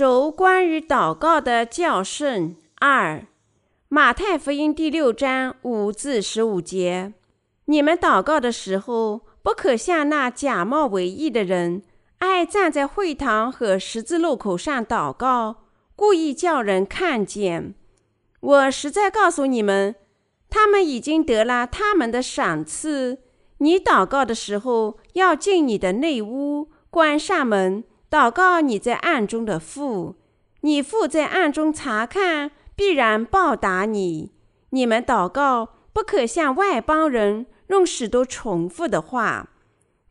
轴关于祷告的教训二，马太福音第六章五至十五节：你们祷告的时候，不可像那假冒为义的人，爱站在会堂和十字路口上祷告，故意叫人看见。我实在告诉你们，他们已经得了他们的赏赐。你祷告的时候，要进你的内屋，关上门，祷告你在暗中的父。你父在暗中察看，必然报答你。你们祷告，不可像外邦人，用许多重复的话，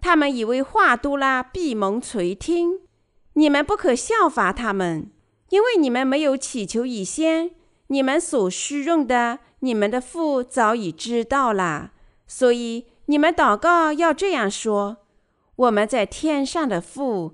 他们以为话多了必蒙垂听。你们不可效法他们，因为你们没有祈求以先，你们所需用的，你们的父早已知道了。所以。你们祷告要这样说：我们在天上的父，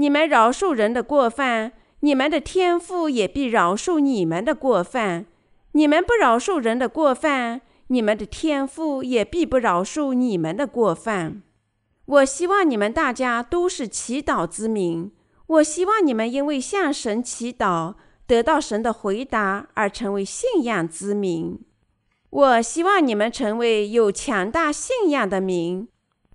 你们饶恕人的过犯，你们的天父也必饶恕你们的过犯；你们不饶恕人的过犯，你们的天父也必不饶恕你们的过犯。我希望你们大家都是祈祷之民。我希望你们因为向神祈祷，得到神的回答，而成为信仰之民。我希望你们成为有强大信仰的民，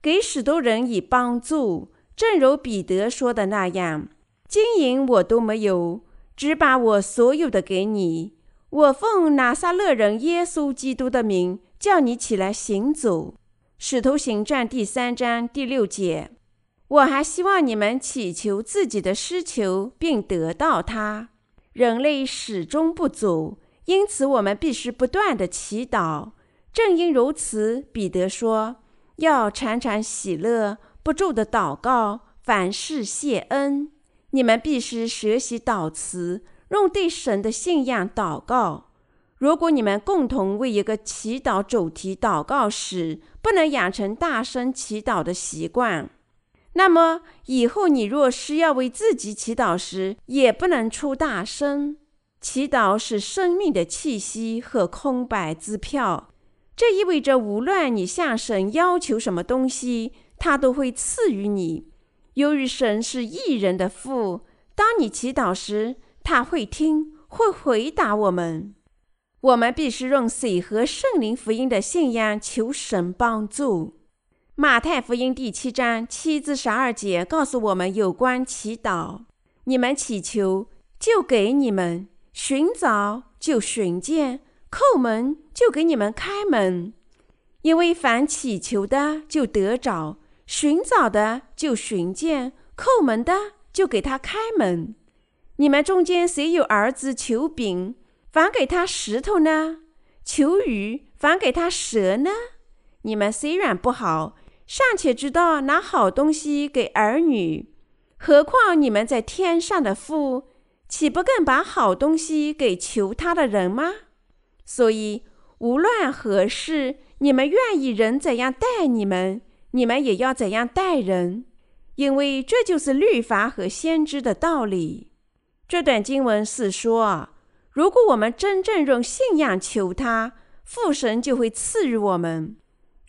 给许多人以帮助。正如彼得说的那样：“金银我都没有，只把我所有的给你。我奉拿撒勒人耶稣基督的名，叫你起来行走。”使徒行传第三章第六节。我还希望你们祈求自己的需求，并得到它。人类始终不足。因此，我们必须不断的祈祷。正因如此，彼得说：“要常常喜乐，不住的祷告，凡事谢恩。”你们必须学习祷词，用对神的信仰祷告。如果你们共同为一个祈祷主题祷告时，不能养成大声祈祷的习惯，那么以后你若需要为自己祈祷时，也不能出大声。祈祷是生命的气息和空白支票，这意味着无论你向神要求什么东西，他都会赐予你。由于神是义人的父，当你祈祷时，他会听，会回答我们。我们必须用水和圣灵福音的信仰求神帮助。马太福音第七章七至十二节告诉我们有关祈祷：你们祈求，就给你们。寻找就寻见，叩门就给你们开门。因为凡祈求的就得着，寻找的就寻见，叩门的就给他开门。你们中间谁有儿子求饼，反给他石头呢？求鱼，反给他蛇呢？你们虽然不好，尚且知道拿好东西给儿女，何况你们在天上的父？岂不更把好东西给求他的人吗？所以无论何事，你们愿意人怎样待你们，你们也要怎样待人，因为这就是律法和先知的道理。这段经文是说，如果我们真正用信仰求他，父神就会赐予我们。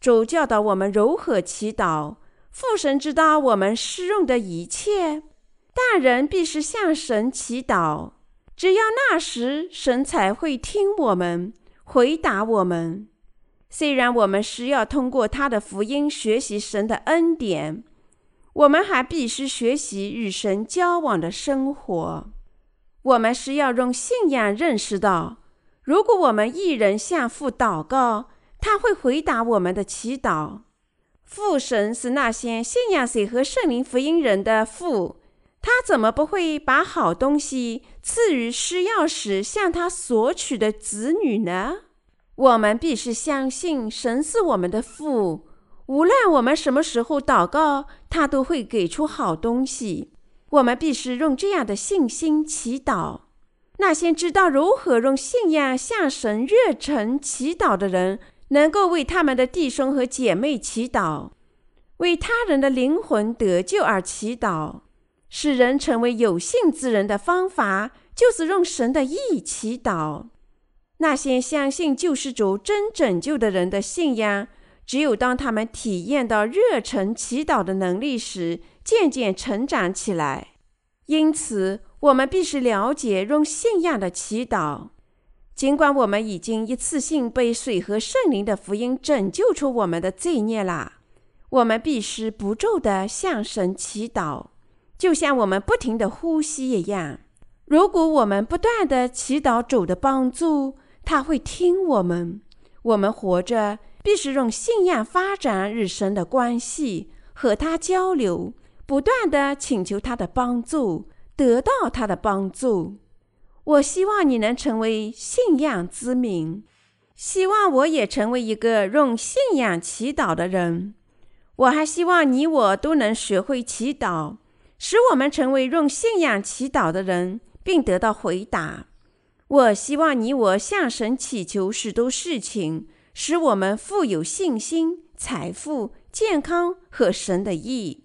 主教导我们如何祈祷，父神知道我们施用的一切。大人必须向神祈祷，只要那时神才会听我们，回答我们。虽然我们需要通过他的福音学习神的恩典，我们还必须学习与神交往的生活。我们需要用信仰认识到，如果我们一人向父祷告，他会回答我们的祈祷。父神是那些信仰水和圣灵福音人的父。他怎么不会把好东西赐予需要时向他索取的子女呢？我们必须相信神是我们的父，无论我们什么时候祷告，他都会给出好东西。我们必须用这样的信心祈祷。那些知道如何用信仰向神热诚祈祷的人，能够为他们的弟兄和姐妹祈祷，为他人的灵魂得救而祈祷。使人成为有信之人的方法，就是用神的意祈祷。那些相信救世主真拯救的人的信仰，只有当他们体验到热诚祈祷的能力时，渐渐成长起来。因此，我们必须了解用信仰的祈祷。尽管我们已经一次性被水和圣灵的福音拯救出我们的罪孽了，我们必须不住地向神祈祷，就像我们不停地呼吸一样。如果我们不断地祈祷主的帮助，他会听我们。我们活着必须用信仰发展与神的关系，和他交流，不断地请求他的帮助，得到他的帮助。我希望你能成为信仰之民，希望我也成为一个用信仰祈祷的人。我还希望你我都能学会祈祷，使我们成为用信仰祈祷的人，并得到回答。我希望你我向神祈求许多事情，使我们富有信心、财富、健康和神的意，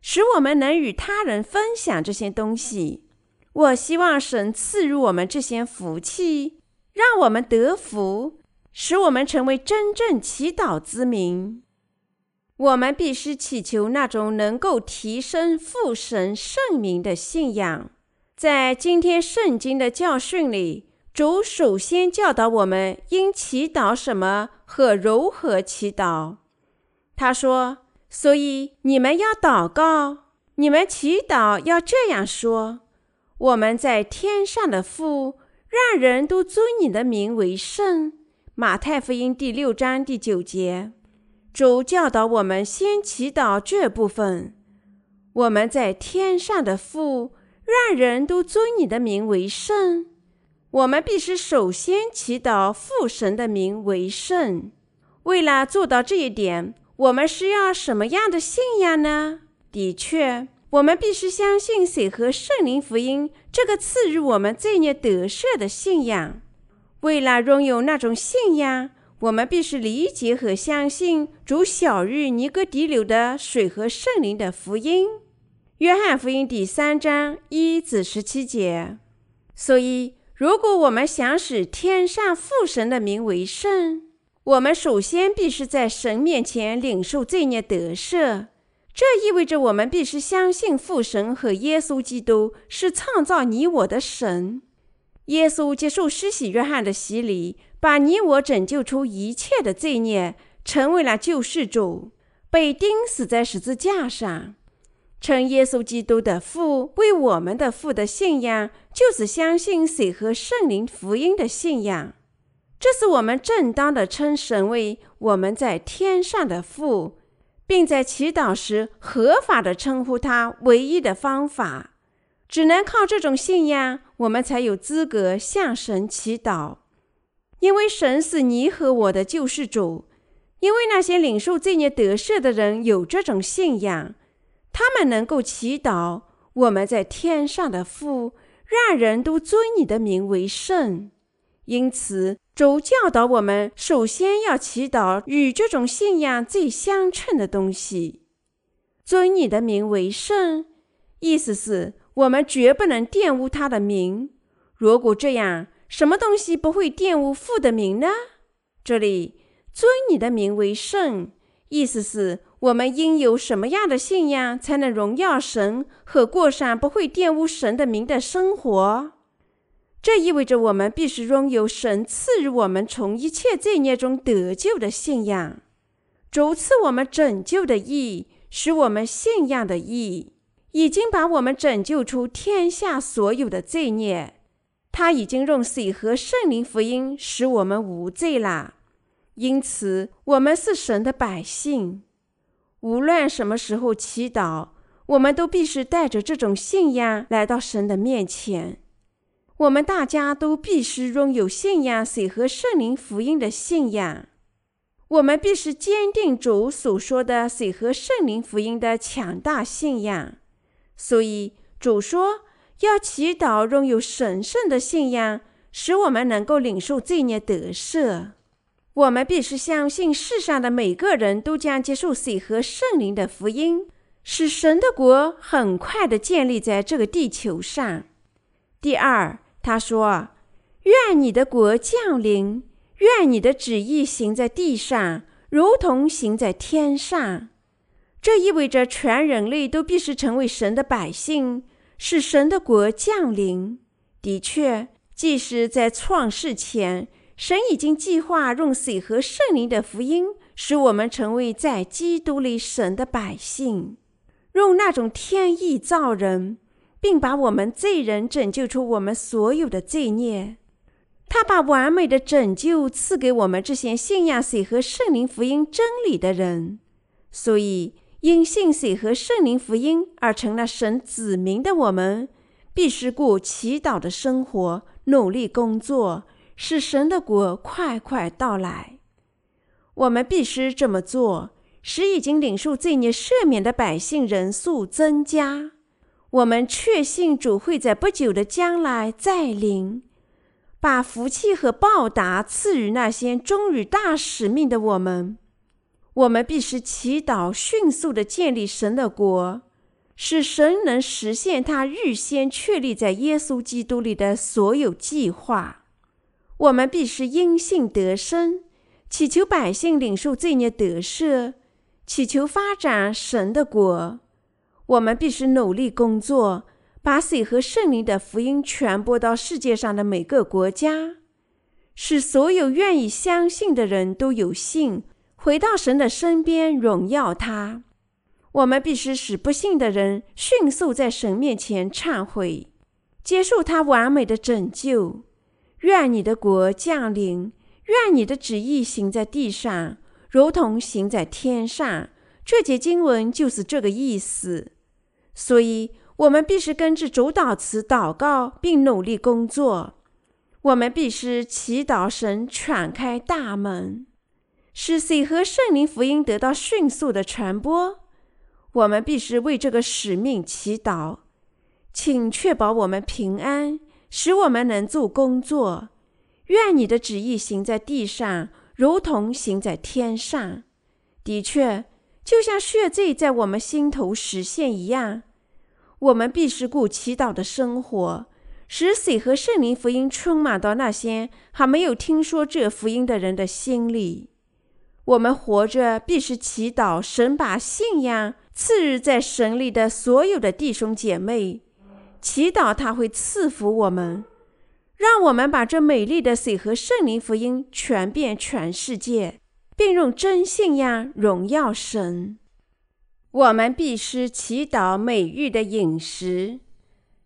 使我们能与他人分享这些东西。我希望神赐予我们这些福气，让我们得福，使我们成为真正祈祷之民。我们必须祈求那种能够提升父神圣名的信仰。在今天圣经的教训里，主首先教导我们应祈祷什么和如何祈祷。他说：“所以你们要祷告，你们祈祷要这样说：我们在天上的父，让人都尊你的名为圣。”马太福音第六章第九节，主教导我们先祈祷这部分：我们在天上的父。让人都尊你的名为圣。我们必须首先祈祷父神的名为圣。为了做到这一点，我们需要什么样的信仰呢？的确，我们必须相信水和圣灵福音这个赐予我们罪孽得赦的信仰。为了拥有那种信仰，我们必须理解和相信主晓諭尼哥底母的水和圣灵的福音。约翰福音第三章一至十七节。所以，如果我们想使天上父神的名为圣，我们首先必须在神面前领受罪孽得赦。这意味着我们必须相信父神和耶稣基督是创造你我的神。耶稣接受施洗约翰的洗礼，把你我拯救出一切的罪孽，成为了救世主，被钉死在十字架上。称耶稣基督的父为我们的父的信仰，就是相信水和圣灵福音的信仰。这是我们正当的称神为我们在天上的父，并在祈祷时合法的称呼他唯一的方法。只能靠这种信仰，我们才有资格向神祈祷，因为神是你和我的救世主。因为那些领受罪孽得赦的人有这种信仰。他们能够祈祷，我们在天上的父，让人都尊你的名为圣。因此，主教导我们首先要祈祷与这种信仰最相称的东西。尊你的名为圣，意思是我们绝不能玷污他的名。如果这样，什么东西不会玷污父的名呢？这里，尊你的名为圣，意思是。我们应有什么样的信仰，才能荣耀神和过上不会玷污神的名的生活？这意味着我们必须拥有神赐予我们从一切罪孽中得救的信仰。主赐我们拯救的义，使我们信仰的义，已经把我们拯救出天下所有的罪孽。他已经用水和圣灵福音使我们无罪了。因此，我们是神的百姓。无论什么时候祈祷，我们都必须带着这种信仰来到神的面前。我们大家都必须拥有信仰水和圣灵福音的信仰。我们必须坚定主所说的水和圣灵福音的强大信仰。所以，主说要祈祷拥有神圣的信仰，使我们能够领受罪孽得赦。我们必须相信世上的每个人都将接受水和圣灵的福音，使神的国很快地建立在这个地球上。第二，他说：“愿你的国降临，愿你的旨意行在地上，如同行在天上。”这意味着全人类都必须成为神的百姓，使神的国降临。的确，即使在创世前，神已经计划用水和圣灵的福音，使我们成为在基督里神的百姓，用那种天意造人，并把我们罪人拯救出我们所有的罪孽。他把完美的拯救赐给我们这些信仰水和圣灵福音真理的人，所以。因信水和圣灵福音而成了神子民的我们，必须过祈祷的生活，努力工作，使神的国快快到来。我们必须这么做，使已经领受罪孽赦免的百姓人数增加。我们确信主会在不久的将来再临，把福气和报答赐予那些忠于大使命的我们。我们必须祈祷，迅速地建立神的国，使神能实现他预先确立在耶稣基督里的所有计划。我们必须因信得生，祈求百姓领受罪孽得赦，祈求发展神的国。我们必须努力工作，把水和圣灵的福音传播到世界上的每个国家，使所有愿意相信的人都有信。回到神的身边，荣耀他。我们必须使不信的人迅速在神面前忏悔，接受他完美的拯救。愿你的国降临，愿你的旨意行在地上，如同行在天上。这节经文就是这个意思。所以，我们必须根据主祷词祷告，并努力工作。我们必须祈祷神敞开大门。使水和圣灵福音得到迅速的传播，我们必须为这个使命祈祷。请确保我们平安，使我们能做工作。愿你的旨意行在地上，如同行在天上。的确，就像血罪在我们心头实现一样，我们必是过祈祷的生活，使水和圣灵福音充满到那些还没有听说这福音的人的心里。我们活着必是祈祷，神把信仰赐予在神里的所有的弟兄姐妹，祈祷他会赐福我们，让我们把这美丽的水和圣灵福音传遍全世界，并用真信仰荣耀神。我们必须祈祷美玉的饮食。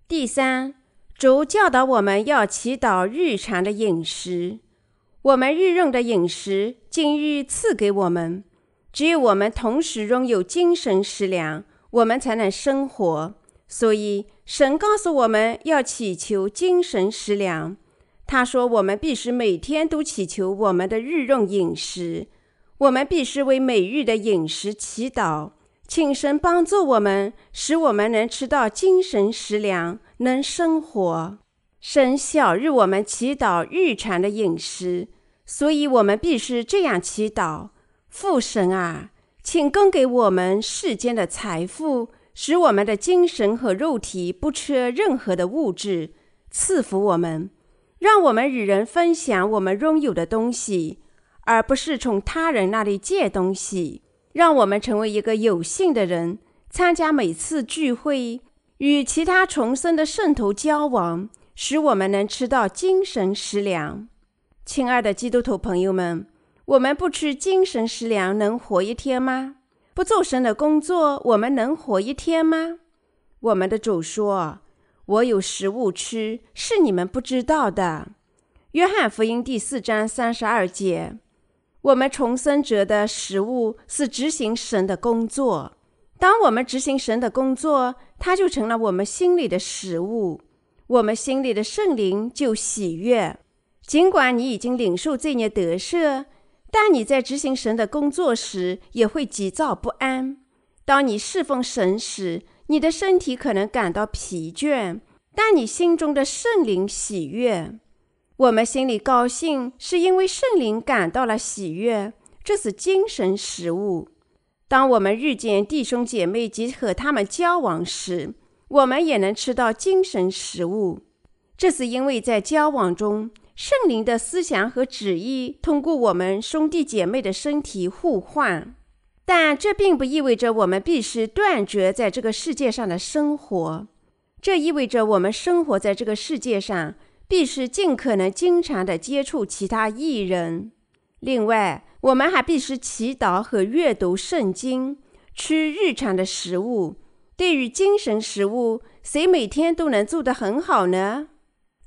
第三，主教导我们要祈祷日常的饮食。我们日用的饮食，今日赐给我们。只有我们同时拥有精神食粮，我们才能生活。所以，神告诉我们要祈求精神食粮。他说，我们必须每天都祈求我们的日用饮食。我们必须为每日的饮食祈祷，请神帮助我们，使我们能吃到精神食粮，能生活。神晓日我们祈祷日常的饮食。所以，我们必须这样祈祷：父神啊，请供给我们世间的财富，使我们的精神和肉体不缺任何的物质，赐福我们，让我们与人分享我们拥有的东西，而不是从他人那里借东西。让我们成为一个有信的人，参加每次聚会，与其他重生的圣徒交往，使我们能吃到精神食粮。亲爱的基督徒朋友们，我们不吃精神食粮能活一天吗？不做神的工作，我们能活一天吗？我们的主说：“我有食物吃，是你们不知道的。”约翰福音第四章三十二节。我们重生者的食物是执行神的工作。当我们执行神的工作，它就成了我们心里的食物，我们心里的圣灵就喜悦。尽管你已经领受罪孽得赦，但你在执行神的工作时也会急躁不安。当你侍奉神时，你的身体可能感到疲倦，但你心中的圣灵喜悦。我们心里高兴，是因为圣灵感到了喜悦，这是精神食物。当我们遇见弟兄姐妹及和他们交往时，我们也能吃到精神食物。这是因为在交往中，圣灵的思想和旨意通过我们兄弟姐妹的身体互换。但这并不意味着我们必须断绝在这个世界上的生活。这意味着我们生活在这个世界上，必须尽可能经常地接触其他艺人。另外，我们还必须祈祷和阅读圣经，吃日常的食物。对于精神食物，谁每天都能做得很好呢？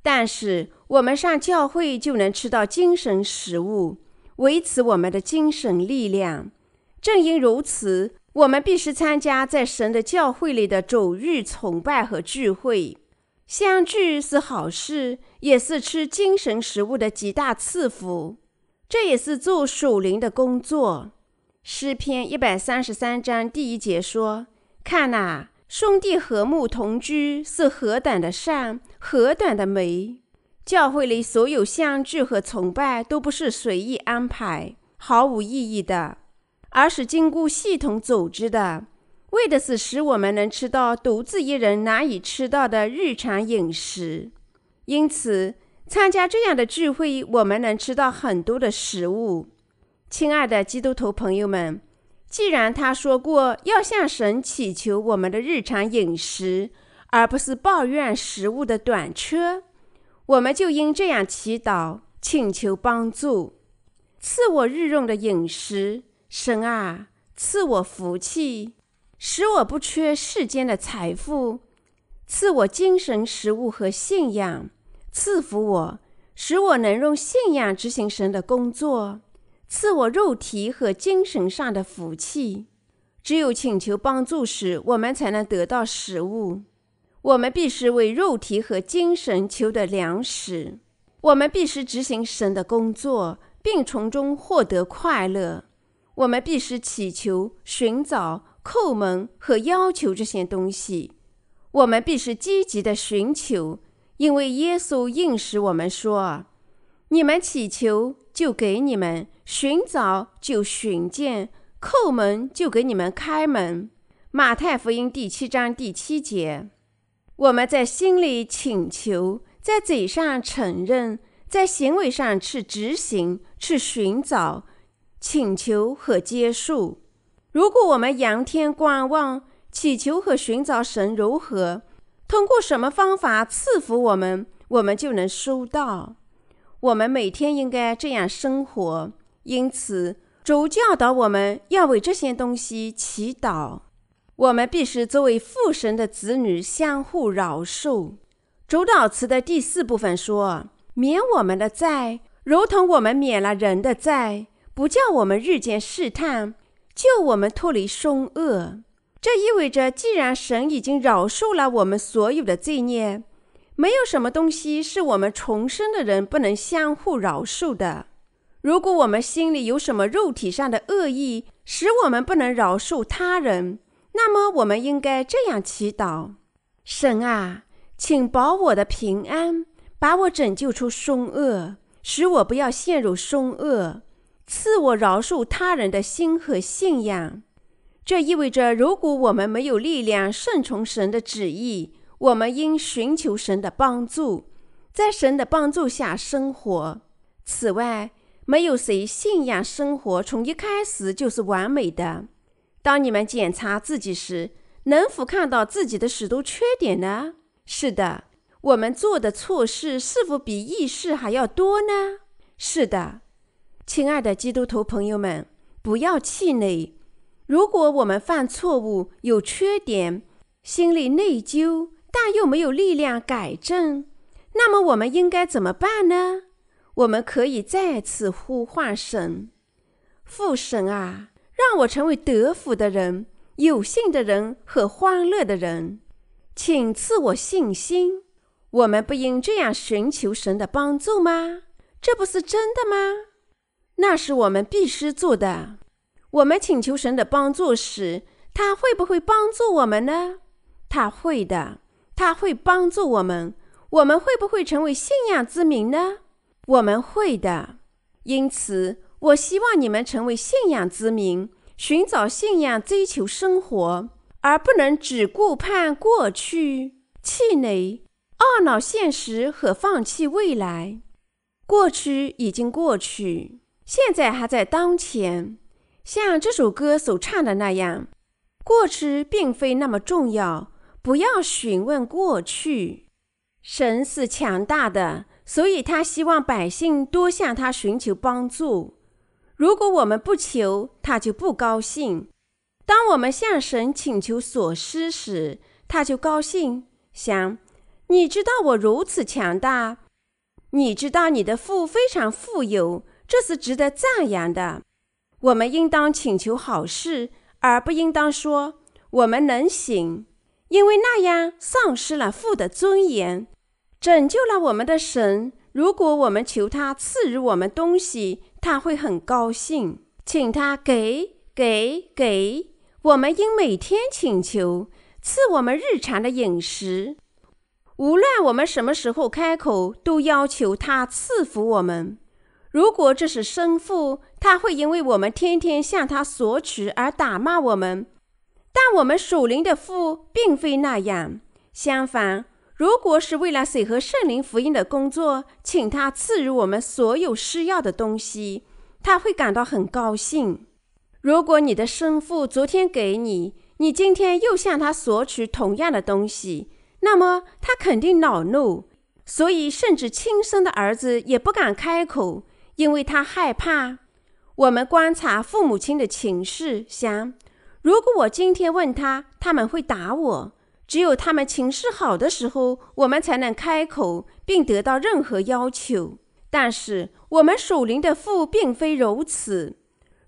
但是我们上教会就能吃到精神食物，维持我们的精神力量。正因如此，我们必须参加在神的教会里的主日崇拜和聚会。相聚是好事，也是吃精神食物的极大赐福。这也是做属灵的工作。诗篇一百三十三章第一节说：“看哪，兄弟和睦同居是何等的善，何等的美！教会里所有相聚和崇拜都不是随意安排、毫无意义的，而是经过系统组织的，为的是使我们能吃到独自一人难以吃到的日常饮食。因此，参加这样的聚会，我们能吃到很多的食物。亲爱的基督徒朋友们，既然他说过要向神祈求我们的日常饮食，而不是抱怨食物的短缺，我们就应这样祈祷，请求帮助，赐我日用的饮食。神啊，赐我福气，使我不缺世间的财富，赐我精神食物和信仰。赐福我，使我能用信仰执行神的工作；赐我肉体和精神上的福气。只有请求帮助时，我们才能得到食物。我们必须为肉体和精神求得粮食。我们必须执行神的工作，并从中获得快乐。我们必须祈求、寻找、叩门和要求这些东西。我们必须积极的寻求。因为耶稣应许我们说：“你们祈求，就给你们；寻找，就寻见；叩门，就给你们开门。”马太福音第七章第七节。我们在心里请求，在嘴上承认，在行为上去执行、去寻找、请求和接受。如果我们仰天观望，祈求和寻找神如何，通过什么方法赐福我们，我们就能收到。我们每天应该这样生活。因此，主教导我们要为这些东西祈祷。我们必须作为父神的子女相互饶恕。主祷词的第四部分说：“免我们的债，如同我们免了人的债，不叫我们日渐试探，救我们脱离凶恶。”这意味着，既然神已经饶恕了我们所有的罪孽，没有什么东西是我们重生的人不能相互饶恕的。如果我们心里有什么肉体上的恶意，使我们不能饶恕他人，那么我们应该这样祈祷：神啊，请保我的平安，把我拯救出凶恶，使我不要陷入凶恶，赐我饶恕他人的心和信仰。这意味着，如果我们没有力量顺从神的旨意，我们应寻求神的帮助，在神的帮助下生活。此外，没有谁信仰生活从一开始就是完美的。当你们检查自己时，能否看到自己的许多缺点呢？是的，我们做的错事是否比义事还要多呢？是的，亲爱的基督徒朋友们，不要气馁。如果我们犯错误、有缺点、心里内疚，但又没有力量改正，那么我们应该怎么办呢？我们可以再次呼唤神，父神啊，让我成为得福的人、有信的人和欢乐的人，请赐我信心。我们不应这样寻求神的帮助吗？这不是真的吗？那是我们必须做的。我们请求神的帮助时，他会不会帮助我们呢？他会的，他会帮助我们。我们会不会成为信仰之民呢？我们会的。因此，我希望你们成为信仰之民，寻找信仰，追求生活，而不能只顾盼过去，气馁、懊恼现实和放弃未来。过去已经过去，现在还在当前。像这首歌所唱的那样，过去并非那么重要，不要询问过去。神是强大的，所以他希望百姓多向他寻求帮助。如果我们不求，他就不高兴。当我们向神请求所需时，他就高兴，想：你知道我如此强大，你知道你的父非常富有，这是值得赞扬的。我们应当请求好事，而不应当说我们能行，因为那样丧失了父的尊严。拯救了我们的神，如果我们求他赐予我们东西，他会很高兴，请他给给给。我们应每天请求赐我们日常的饮食，无论我们什么时候开口，都要求他赐福我们。如果这是生父，他会因为我们天天向他索取而打骂我们；但我们属灵的父并非那样。相反，如果是为了水和圣灵福音的工作，请他赐予我们所有需要的东西，他会感到很高兴。如果你的生父昨天给你，你今天又向他索取同样的东西，那么他肯定恼怒，所以甚至亲生的儿子也不敢开口。因为他害怕，我们观察父母亲的情绪，想：如果我今天问他，他们会打我。只有他们情势好的时候，我们才能开口并得到任何要求。但是我们属灵的父并非如此。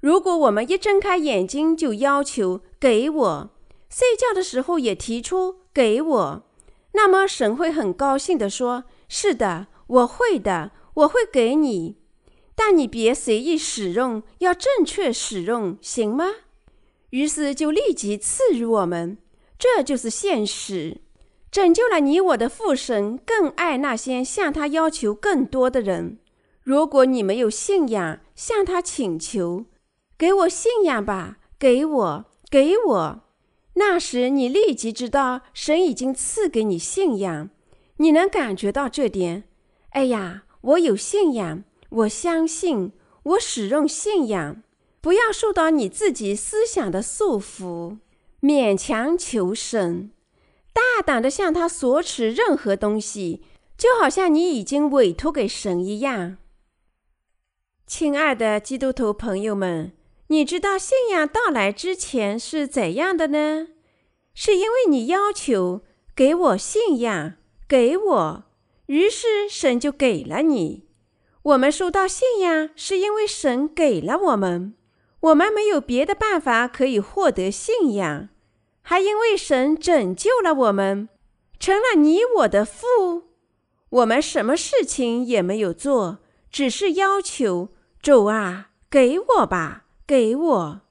如果我们一睁开眼睛就要求给我，睡觉的时候也提出给我，那么神会很高兴地说：“是的，我会的，我会给你。”但你别随意使用，要正确使用，行吗？于是就立即赐予我们，这就是现实。拯救了你我的父神更爱那些向他要求更多的人。如果你没有信仰，向他请求，给我信仰吧，给我，给我。那时你立即知道神已经赐给你信仰，你能感觉到这点。哎呀，我有信仰。我相信，我使用信仰，不要受到你自己思想的束缚，勉强求神，大胆地向他索取任何东西，就好像你已经委托给神一样。亲爱的基督徒朋友们，你知道信仰到来之前是怎样的呢？是因为你要求给我信仰，给我，于是神就给了你。我们收到信仰，是因为神给了我们，我们没有别的办法可以获得信仰，还因为神拯救了我们，成了你我的父。我们什么事情也没有做，只是要求主啊，给我吧，给我。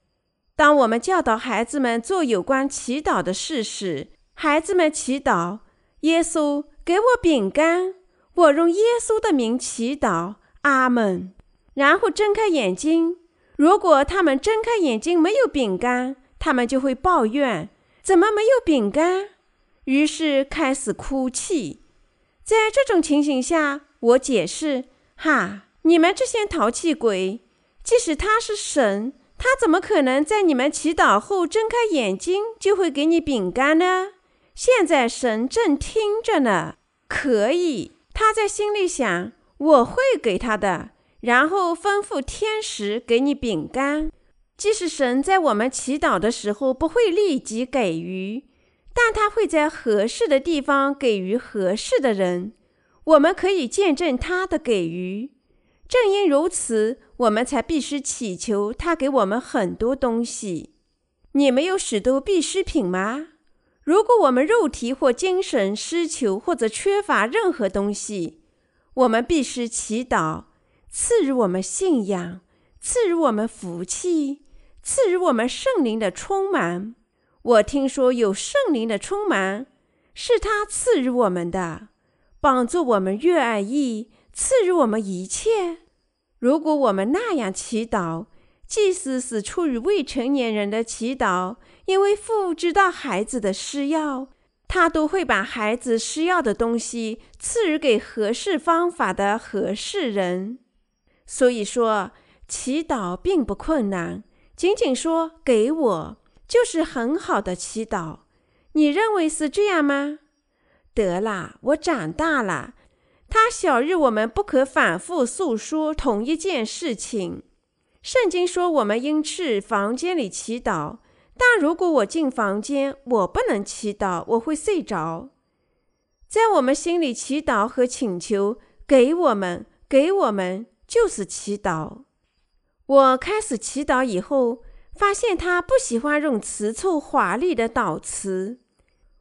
当我们教导孩子们做有关祈祷的事时，孩子们祈祷：“耶稣，给我饼干。”我用耶稣的名祈祷，阿门。然后睁开眼睛，如果他们睁开眼睛没有饼干，他们就会抱怨：怎么没有饼干？于是开始哭泣。在这种情形下，我解释：哈，你们这些淘气鬼，即使他是神，他怎么可能在你们祈祷后睁开眼睛就会给你饼干呢？现在神正听着呢，可以。他在心里想：“我会给他的。”然后吩咐天使给你饼干。即使神在我们祈祷的时候不会立即给予，但他会在合适的地方给予合适的人。我们可以见证他的给予。正因如此，我们才必须祈求他给我们很多东西。你没有许多必需品吗？如果我们肉体或精神失求或者缺乏任何东西，我们必须祈祷，赐予我们信仰，赐予我们福气，赐予我们圣灵的充满。我听说有圣灵的充满，是他赐予我们的，帮助我们越爱义，赐予我们一切。如果我们那样祈祷，即使是出于未成年人的祈祷，因为父知道孩子的需要，他都会把孩子需要的东西赐予给合适方法的合适人。所以说，祈祷并不困难，仅仅说给我，就是很好的祈祷。你认为是这样吗？得啦，我长大了。他小日我们不可反复诉说同一件事情。圣经说我们应去房间里祈祷，但如果我进房间，我不能祈祷，我会睡着。在我们心里祈祷和请求，给我们，给我们，就是祈祷。我开始祈祷以后，发现他不喜欢用词凑华丽的祷词。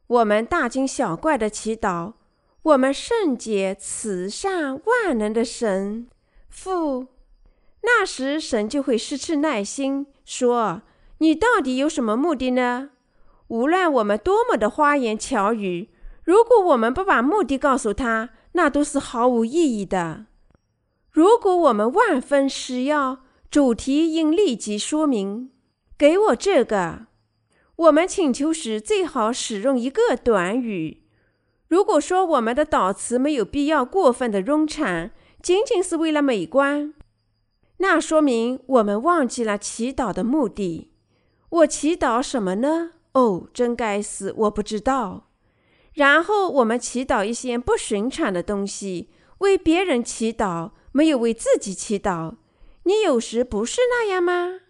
我们大惊小怪的祈祷。我们圣洁、慈善、万能的神父，那时神就会失去耐心，说：“你到底有什么目的呢？无论我们多么的花言巧语，如果我们不把目的告诉他，那都是毫无意义的。如果我们万分需要，主题应立即说明。给我这个。我们请求时最好使用一个短语。”如果说我们的祷词没有必要过分的冗长，仅仅是为了美观，那说明我们忘记了祈祷的目的。我祈祷什么呢？哦，真该死，我不知道。然后我们祈祷一些不寻常的东西，为别人祈祷，没有为自己祈祷。你有时不是那样吗？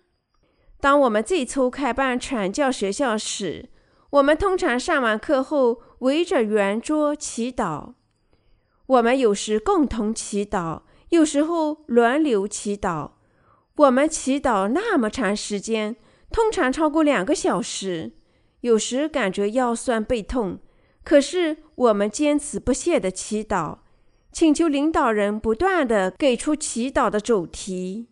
当我们最初开办传教学校时，我们通常上完课后围着圆桌祈祷。我们有时共同祈祷，有时候轮流祈祷。我们祈祷那么长时间，通常超过两个小时。有时感觉腰酸背痛，可是我们坚持不懈地祈祷，请求领导人不断地给出祈祷的主题。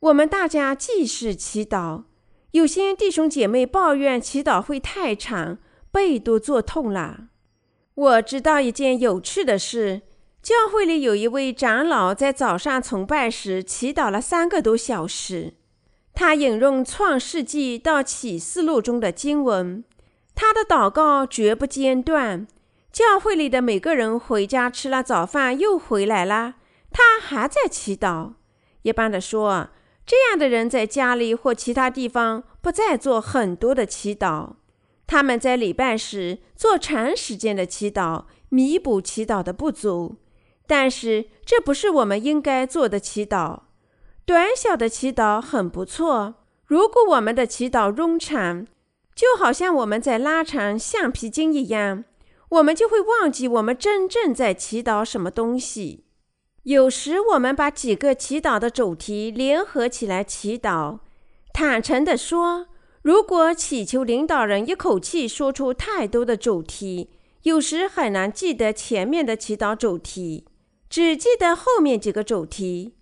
我们大家继续祈祷。有些弟兄姐妹抱怨祈祷会太长，背都坐痛了。我知道一件有趣的事：教会里有一位长老在早上崇拜时祈祷了三个多小时。他引用创世纪到启示录中的经文，他的祷告绝不间断。教会里的每个人回家吃了早饭又回来了，他还在祈祷。一般的说，这样的人在家里或其他地方不再做很多的祈祷，他们在礼拜时做长时间的祈祷，弥补祈祷的不足。但是这不是我们应该做的祈祷。短小的祈祷很不错。如果我们的祈祷冗长，就好像我们在拉长橡皮筋一样，我们就会忘记我们真正在祈祷什么东西。有时我们把几个祈祷的主题联合起来祈祷。坦诚地说，如果祈求领导人一口气说出太多的主题，有时很难记得前面的祈祷主题，只记得后面几个主题。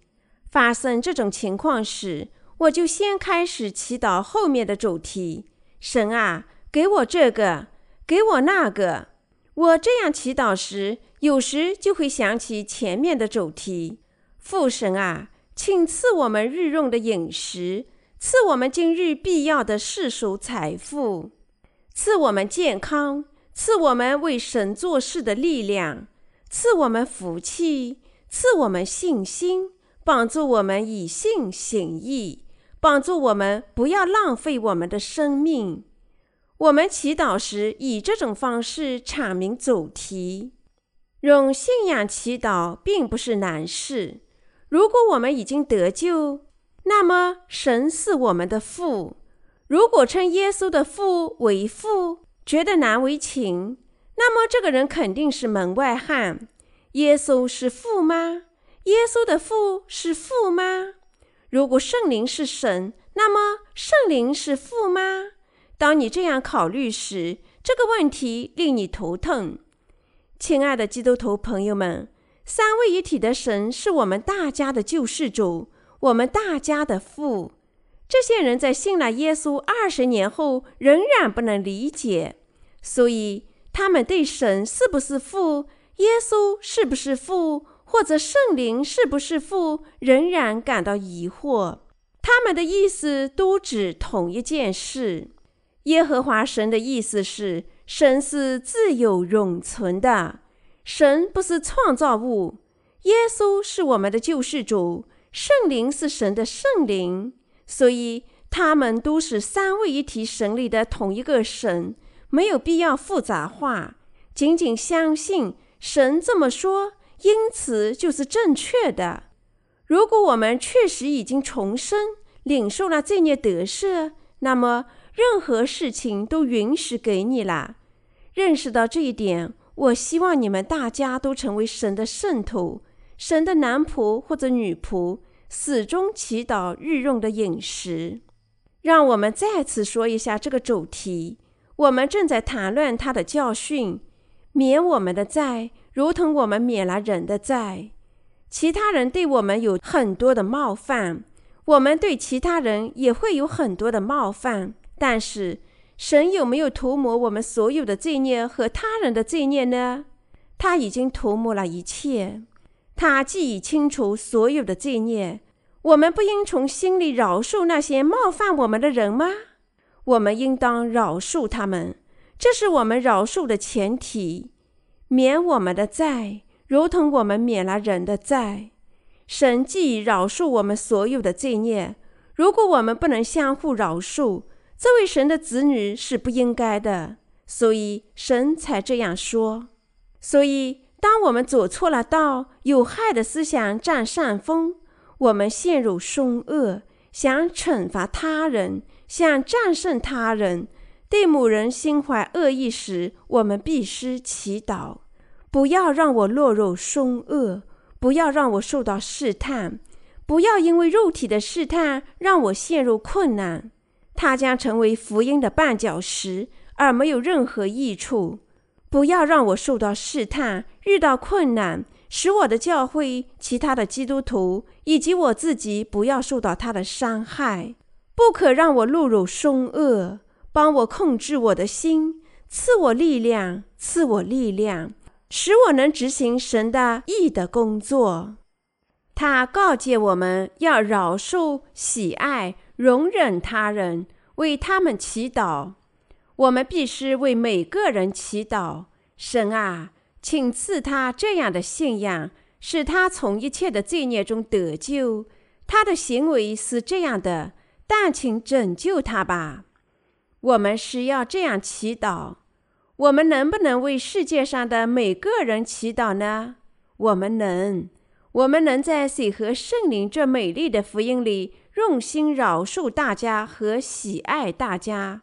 发生这种情况时，我就先开始祈祷后面的主题。神啊，给我这个，给我那个。我这样祈祷时，有时就会想起前面的主题：父神啊，请赐我们日用的饮食，赐我们今日必要的世俗财富，赐我们健康，赐我们为神做事的力量，赐我们福气，赐我们信心，帮助我们以信行义，帮助我们不要浪费我们的生命。我们祈祷时以这种方式阐明主题。用信仰祈祷并不是难事。如果我们已经得救，那么神是我们的父。如果称耶稣的父为父，觉得难为情，那么这个人肯定是门外汉。耶稣是父吗？耶稣的父是父吗？如果圣灵是神，那么圣灵是父吗？当你这样考虑时，这个问题令你头疼。亲爱的基督徒朋友们，三位一体的神是我们大家的救世主，我们大家的父。这些人在信了耶稣二十年后，仍然不能理解，所以他们对神是不是父、耶稣是不是父，或者圣灵是不是父，仍然感到疑惑。他们的意思都指同一件事。耶和华神的意思是，神是自有永存的，神不是创造物。耶稣是我们的救世主，圣灵是神的圣灵，所以他们都是三位一体神里的同一个神，没有必要复杂化，仅仅相信神这么说，因此就是正确的。如果我们确实已经重生，领受了罪孽得赦，那么任何事情都允许给你了。认识到这一点，我希望你们大家都成为神的圣徒。神的男仆或者女仆，始终祈祷日用的饮食。让我们再次说一下这个主题。我们正在谈论他的教训，免我们的债，如同我们免了人的债。其他人对我们有很多的冒犯，我们对其他人也会有很多的冒犯。但是，神有没有涂抹我们所有的罪孽和他人的罪孽呢？他已经涂抹了一切。他既已清除所有的罪孽，我们不应从心里饶恕那些冒犯我们的人吗？我们应当饶恕他们，这是我们饶恕的前提。免我们的债，如同我们免了人的债。神既已饶恕我们所有的罪孽，如果我们不能相互饶恕，这位神的子女是不应该的。所以神才这样说。所以。当我们走错了道，有害的思想占上风，我们陷入凶恶，想惩罚他人，想战胜他人，对某人心怀恶意时，我们必须祈祷：不要让我落入凶恶，不要让我受到试探，不要因为肉体的试探让我陷入困难。它将成为福音的绊脚石，而没有任何益处。不要让我受到试探，遇到困难，使我的教会、其他的基督徒以及我自己不要受到他的伤害。不可让我落入凶恶，帮我控制我的心，赐我力量，赐我力量，使我能执行神的义的工作。他告诫我们要饶恕、喜爱、容忍他人，为他们祈祷。我们必须为每个人祈祷，神啊，请赐他这样的信仰，使他从一切的罪孽中得救。他的行为是这样的，但请拯救他吧。我们是要这样祈祷。我们能不能为世界上的每个人祈祷呢？我们能。我们能在水和圣灵这美丽的福音里用心饶恕大家和喜爱大家。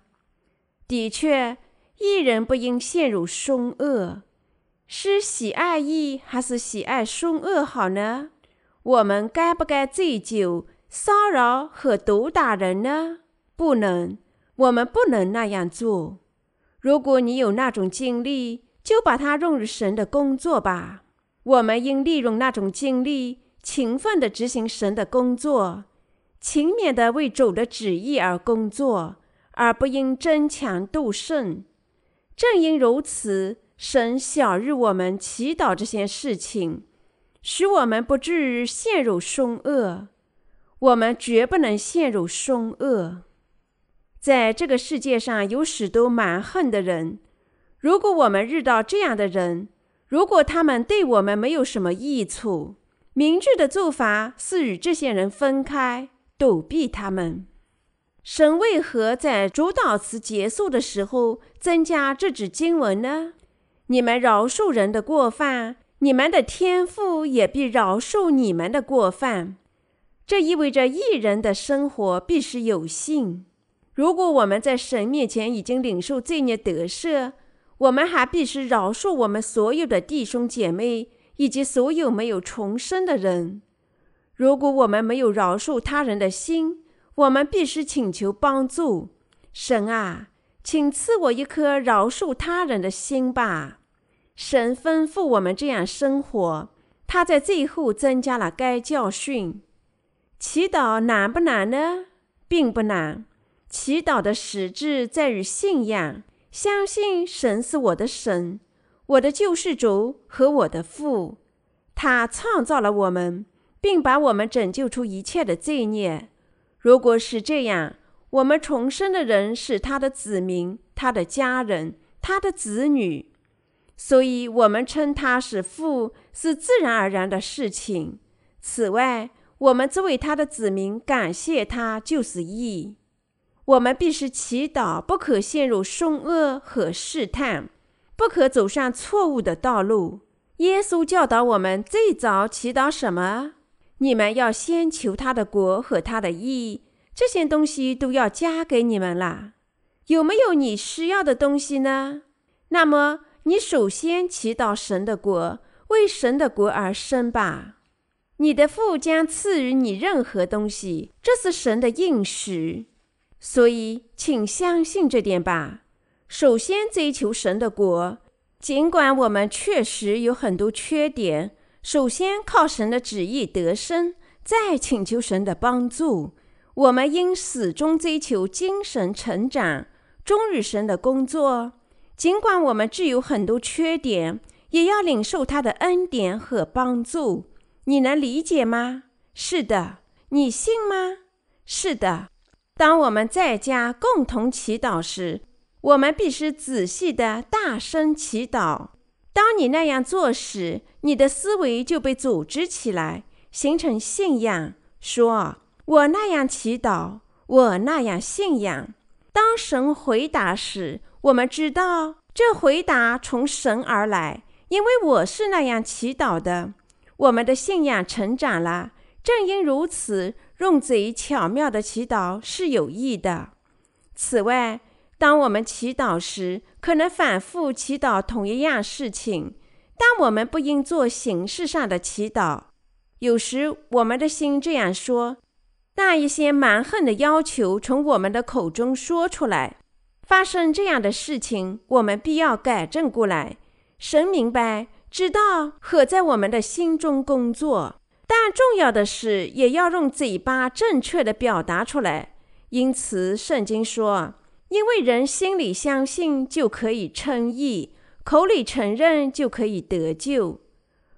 的确，一人不应陷入凶恶。是喜爱义还是喜爱凶恶好呢？我们该不该醉酒、骚扰和毒打人呢？不能，我们不能那样做。如果你有那种精力，就把它用于神的工作吧。我们应利用那种精力，勤奋地执行神的工作，勤勉地为主的旨意而工作。而不应争强斗胜。正因如此，神晓日我们祈祷这些事情，使我们不至于陷入凶恶。我们绝不能陷入凶恶。在这个世界上有许多蛮横的人。如果我们遇到这样的人，如果他们对我们没有什么益处，明智的做法是与这些人分开，躲避他们。神为何在主祷词结束的时候增加这句经文呢？你们饶恕人的过犯，你们的天父也必饶恕你们的过犯。这意味着一人的生活必须有信。如果我们在神面前已经领受罪孽得赦，我们还必须饶恕我们所有的弟兄姐妹以及所有没有重生的人。如果我们没有饶恕他人的心，我们必须请求帮助，神啊，请赐我一颗饶恕他人的心吧。神吩咐我们这样生活，他在最后增加了该教训。祈祷难不难呢？并不难。祈祷的实质在于信仰，相信神是我的神，我的救世主和我的父。他创造了我们，并把我们拯救出一切的罪孽。如果是这样，我们重生的人是他的子民，他的家人，他的子女，所以我们称他是父，是自然而然的事情。此外，我们作为他的子民，感谢他就是义。我们必须祈祷，不可陷入凶恶和试探，不可走上错误的道路。耶稣教导我们最早祈祷什么？你们要先求他的国和他的义，这些东西都要加给你们了。有没有你需要的东西呢？那么你首先祈祷神的国，为神的国而生吧。你的父将赐予你任何东西，这是神的应许。所以，请相信这点吧。首先追求神的国，尽管我们确实有很多缺点。首先靠神的旨意得生，再请求神的帮助。我们应始终追求精神成长，忠于神的工作。尽管我们具有很多缺点，也要领受他的恩典和帮助。你能理解吗？是的。你信吗？是的。当我们在家共同祈祷时，我们必须仔细地大声祈祷。当你那样做时，你的思维就被组织起来，形成信仰。说：“我那样祈祷，我那样信仰。”当神回答时，我们知道这回答从神而来，因为我是那样祈祷的。我们的信仰成长了。正因如此。用嘴巧妙的祈祷是有益的。此外，当我们祈祷时，可能反复祈祷同一样事情，但我们不应做形式上的祈祷。有时我们的心这样说，但一些蛮横的要求从我们的口中说出来。发生这样的事情，我们必要改正过来。神明白、知道和在我们的心中工作。但重要的是，也要用嘴巴正确地表达出来。因此，圣经说：“因为人心里相信，就可以称义；口里承认，就可以得救。”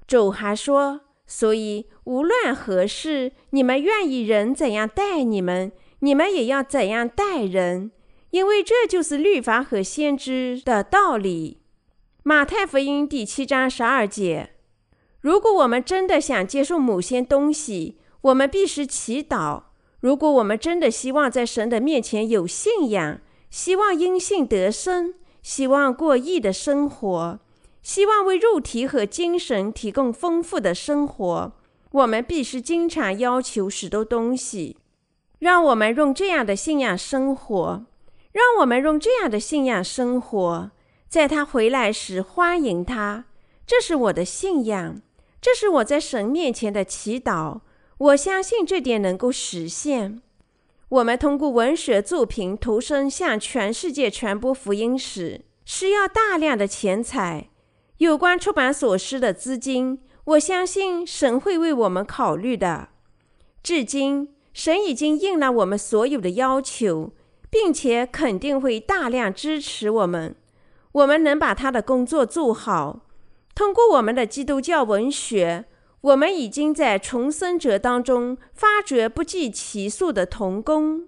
主还说：“所以无论何事，你们愿意人怎样待你们，你们也要怎样待人，因为这就是律法和先知的道理。”马太福音第七章十二节。如果我们真的想接受某些东西，我们必须祈祷。如果我们真的希望在神的面前有信仰，希望因信得生，希望过义的生活，希望为肉体和精神提供丰富的生活，我们必须经常要求许多东西。让我们用这样的信仰生活，让我们用这样的信仰生活，在他回来时欢迎他。这是我的信仰。这是我在神面前的祈祷，我相信这点能够实现。我们通过文学作品投身向全世界传播福音时，需要大量的钱财。有关出版所需的资金，我相信神会为我们考虑的。至今，神已经应了我们所有的要求，并且肯定会大量支持我们。我们能把他的工作做好。通过我们的基督教文学，我们已经在重生者当中发掘不计其数的童工，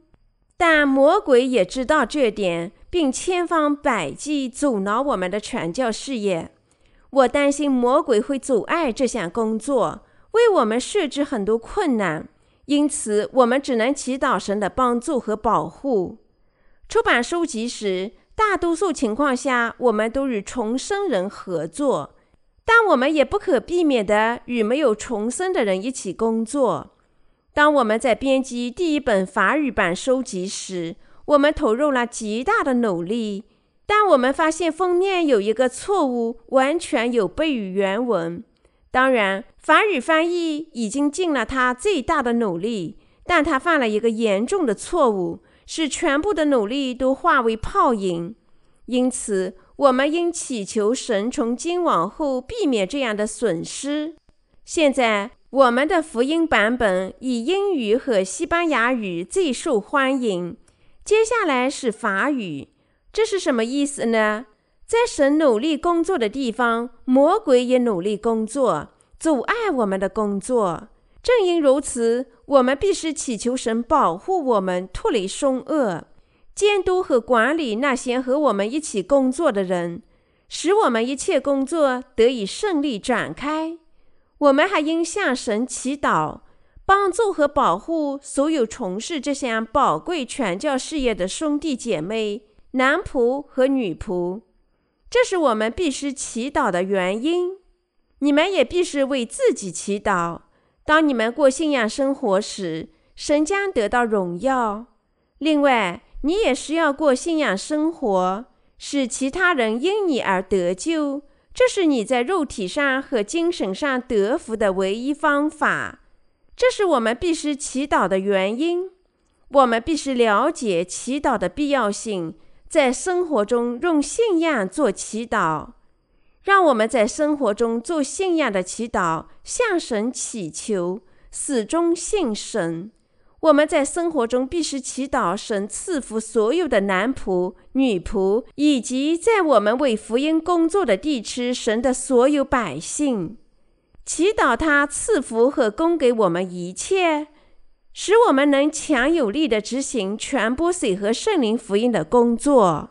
但魔鬼也知道这点，并千方百计阻挠我们的传教事业。我担心魔鬼会阻碍这项工作，为我们设置很多困难，因此我们只能祈祷神的帮助和保护。出版书籍时，大多数情况下，我们都与重生人合作。但我们也不可避免地与没有重生的人一起工作。当我们在编辑第一本法语版书籍时，我们投入了极大的努力。但我们发现封面有一个错误，完全有悖于原文。当然，法语翻译已经尽了他最大的努力，但他犯了一个严重的错误，使全部的努力都化为泡影。因此，我们应祈求神从今往后避免这样的损失。现在，我们的福音版本以英语和西班牙语最受欢迎，接下来是法语。这是什么意思呢？在神努力工作的地方，魔鬼也努力工作，阻碍我们的工作。正因如此，我们必须祈求神保护我们脱离凶恶，监督和管理那些和我们一起工作的人，使我们一切工作得以顺利展开。我们还应向神祈祷，帮助和保护所有从事这项宝贵传教事业的兄弟姐妹、男仆和女仆。这是我们必须祈祷的原因。你们也必须为自己祈祷。当你们过信仰生活时，神将得到荣耀。另外，你也需要过信仰生活，使其他人因你而得救。这是你在肉体上和精神上得福的唯一方法。这是我们必须祈祷的原因。我们必须了解祈祷的必要性，在生活中用信仰做祈祷。让我们在生活中做信仰的祈祷，向神祈求，始终信神。我们在生活中必须祈祷神赐福所有的男仆、女仆，以及在我们为福音工作的地区神的所有百姓，祈祷他赐福和供给我们一切，使我们能强有力地执行传播水和圣灵福音的工作。